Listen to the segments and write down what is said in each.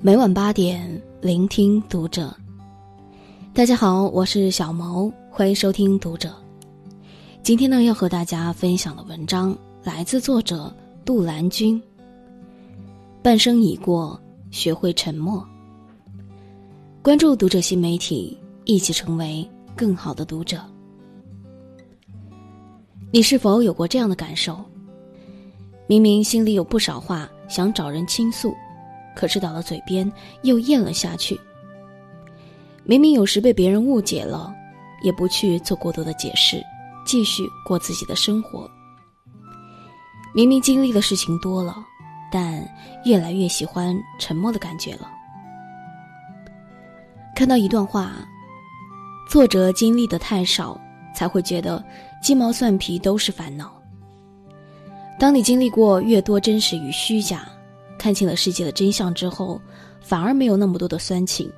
每晚八点，聆听读者。大家好，我是小毛，欢迎收听读者。今天呢，要和大家分享的文章来自作者杜兰君。半生已过，学会沉默。关注读者新媒体，一起成为更好的读者。你是否有过这样的感受？明明心里有不少话想找人倾诉。可是到了嘴边又咽了下去。明明有时被别人误解了，也不去做过多的解释，继续过自己的生活。明明经历的事情多了，但越来越喜欢沉默的感觉了。看到一段话，作者经历的太少，才会觉得鸡毛蒜皮都是烦恼。当你经历过越多真实与虚假。看清了世界的真相之后，反而没有那么多的酸情。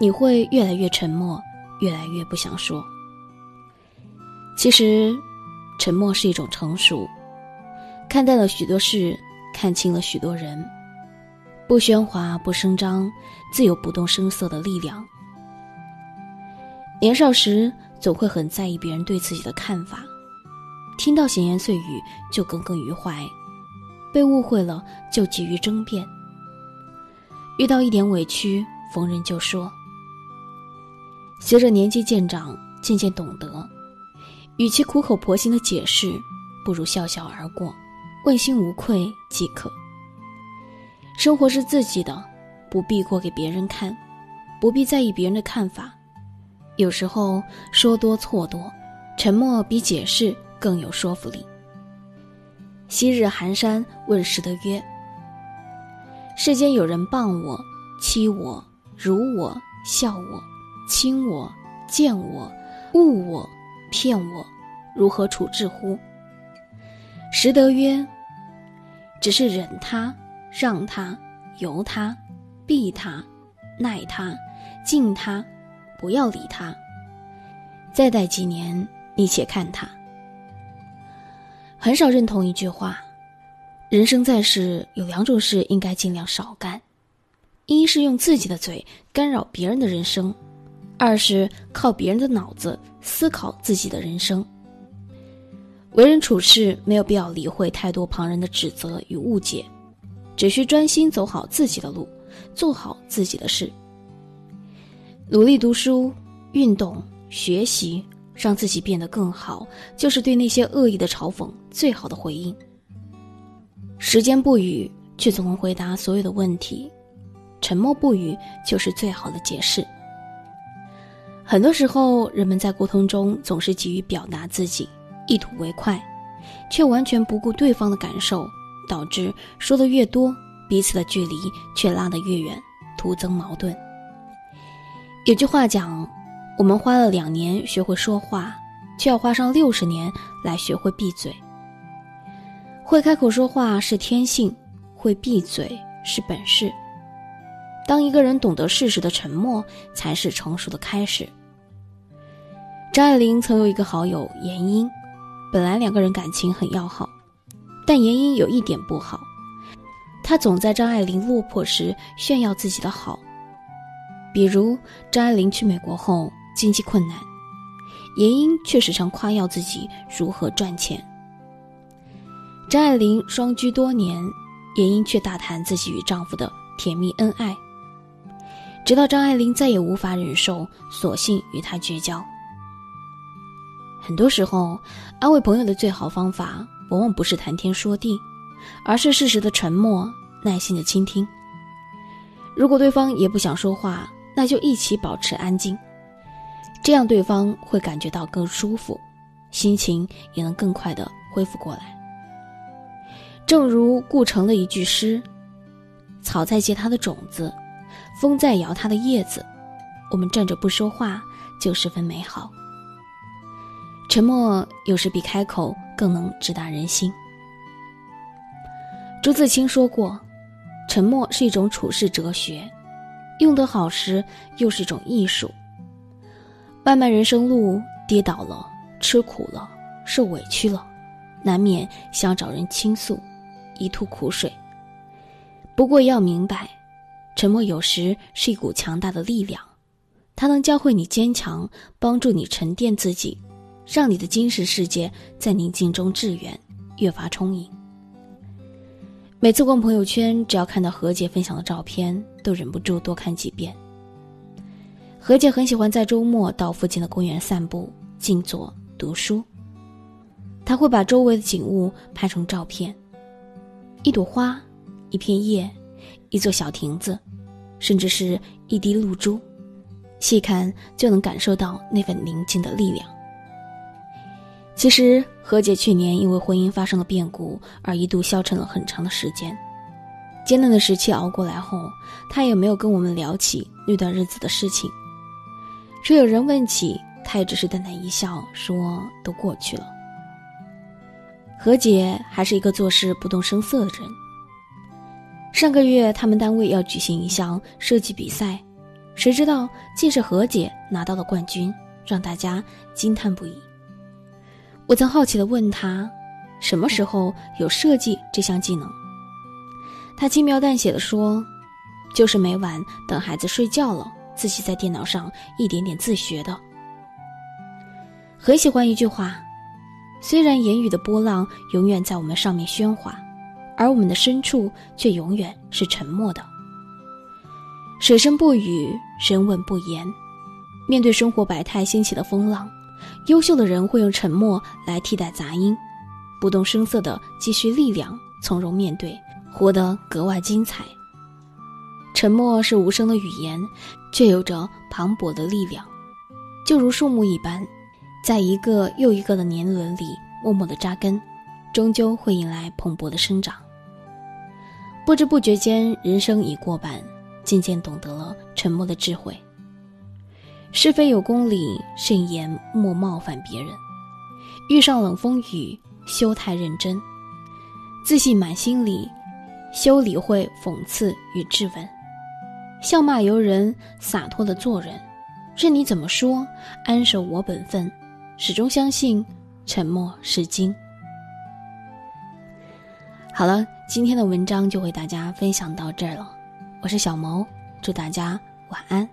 你会越来越沉默，越来越不想说。其实，沉默是一种成熟，看淡了许多事，看清了许多人。不喧哗，不声张，自有不动声色的力量。年少时总会很在意别人对自己的看法，听到闲言碎语就耿耿于怀。被误会了就急于争辩，遇到一点委屈逢人就说。随着年纪渐长，渐渐懂得，与其苦口婆心的解释，不如笑笑而过，问心无愧即可。生活是自己的，不必过给别人看，不必在意别人的看法。有时候说多错多，沉默比解释更有说服力。昔日寒山问石的曰：“世间有人谤我、欺我、辱我、笑我、亲我、见我、误我、骗我，如何处置乎？”石德曰：“只是忍他、让他、由他、避他、耐他、敬他，不要理他。再待几年，你且看他。”很少认同一句话：人生在世，有两种事应该尽量少干，一是用自己的嘴干扰别人的人生，二是靠别人的脑子思考自己的人生。为人处事没有必要理会太多旁人的指责与误解，只需专心走好自己的路，做好自己的事，努力读书、运动、学习。让自己变得更好，就是对那些恶意的嘲讽最好的回应。时间不语，却总能回答所有的问题；沉默不语，就是最好的解释。很多时候，人们在沟通中总是急于表达自己，一吐为快，却完全不顾对方的感受，导致说的越多，彼此的距离却拉得越远，徒增矛盾。有句话讲。我们花了两年学会说话，却要花上六十年来学会闭嘴。会开口说话是天性，会闭嘴是本事。当一个人懂得适时的沉默，才是成熟的开始。张爱玲曾有一个好友严英，本来两个人感情很要好，但严英有一点不好，她总在张爱玲落魄时炫耀自己的好，比如张爱玲去美国后。经济困难，严英却时常夸耀自己如何赚钱。张爱玲双居多年，严英却大谈自己与丈夫的甜蜜恩爱。直到张爱玲再也无法忍受，索性与他绝交。很多时候，安慰朋友的最好方法，往往不是谈天说地，而是适时的沉默，耐心的倾听。如果对方也不想说话，那就一起保持安静。这样对方会感觉到更舒服，心情也能更快的恢复过来。正如顾城的一句诗：“草在结它的种子，风在摇它的叶子，我们站着不说话，就十分美好。”沉默有时比开口更能直达人心。朱自清说过：“沉默是一种处世哲学，用得好时又是一种艺术。”漫漫人生路，跌倒了，吃苦了，受委屈了，难免想找人倾诉，一吐苦水。不过要明白，沉默有时是一股强大的力量，它能教会你坚强，帮助你沉淀自己，让你的精神世界在宁静中致远，越发充盈。每次逛朋友圈，只要看到何洁分享的照片，都忍不住多看几遍。何姐很喜欢在周末到附近的公园散步、静坐、读书。她会把周围的景物拍成照片，一朵花，一片叶，一座小亭子，甚至是一滴露珠，细看就能感受到那份宁静的力量。其实，何姐去年因为婚姻发生了变故，而一度消沉了很长的时间。艰难的时期熬过来后，她也没有跟我们聊起那段日子的事情。若有人问起，他也只是淡淡一笑，说：“都过去了。”何洁还是一个做事不动声色的人。上个月，他们单位要举行一项设计比赛，谁知道竟是何洁拿到了冠军，让大家惊叹不已。我曾好奇地问他：“什么时候有设计这项技能？”他轻描淡写地说：“就是每晚等孩子睡觉了，自己在电脑上一点点自学的。”很喜欢一句话：“虽然言语的波浪永远在我们上面喧哗，而我们的深处却永远是沉默的。水深不语，人稳不言。面对生活百态掀起的风浪。”优秀的人会用沉默来替代杂音，不动声色地积蓄力量，从容面对，活得格外精彩。沉默是无声的语言，却有着磅礴的力量，就如树木一般，在一个又一个的年轮里默默的扎根，终究会迎来蓬勃的生长。不知不觉间，人生已过半，渐渐懂得了沉默的智慧。是非有公理，慎言莫冒犯别人。遇上冷风雨，休太认真。自信满心里，休理会讽刺与质问。笑骂由人，洒脱的做人。任你怎么说，安守我本分。始终相信，沉默是金。好了，今天的文章就为大家分享到这儿了。我是小毛，祝大家晚安。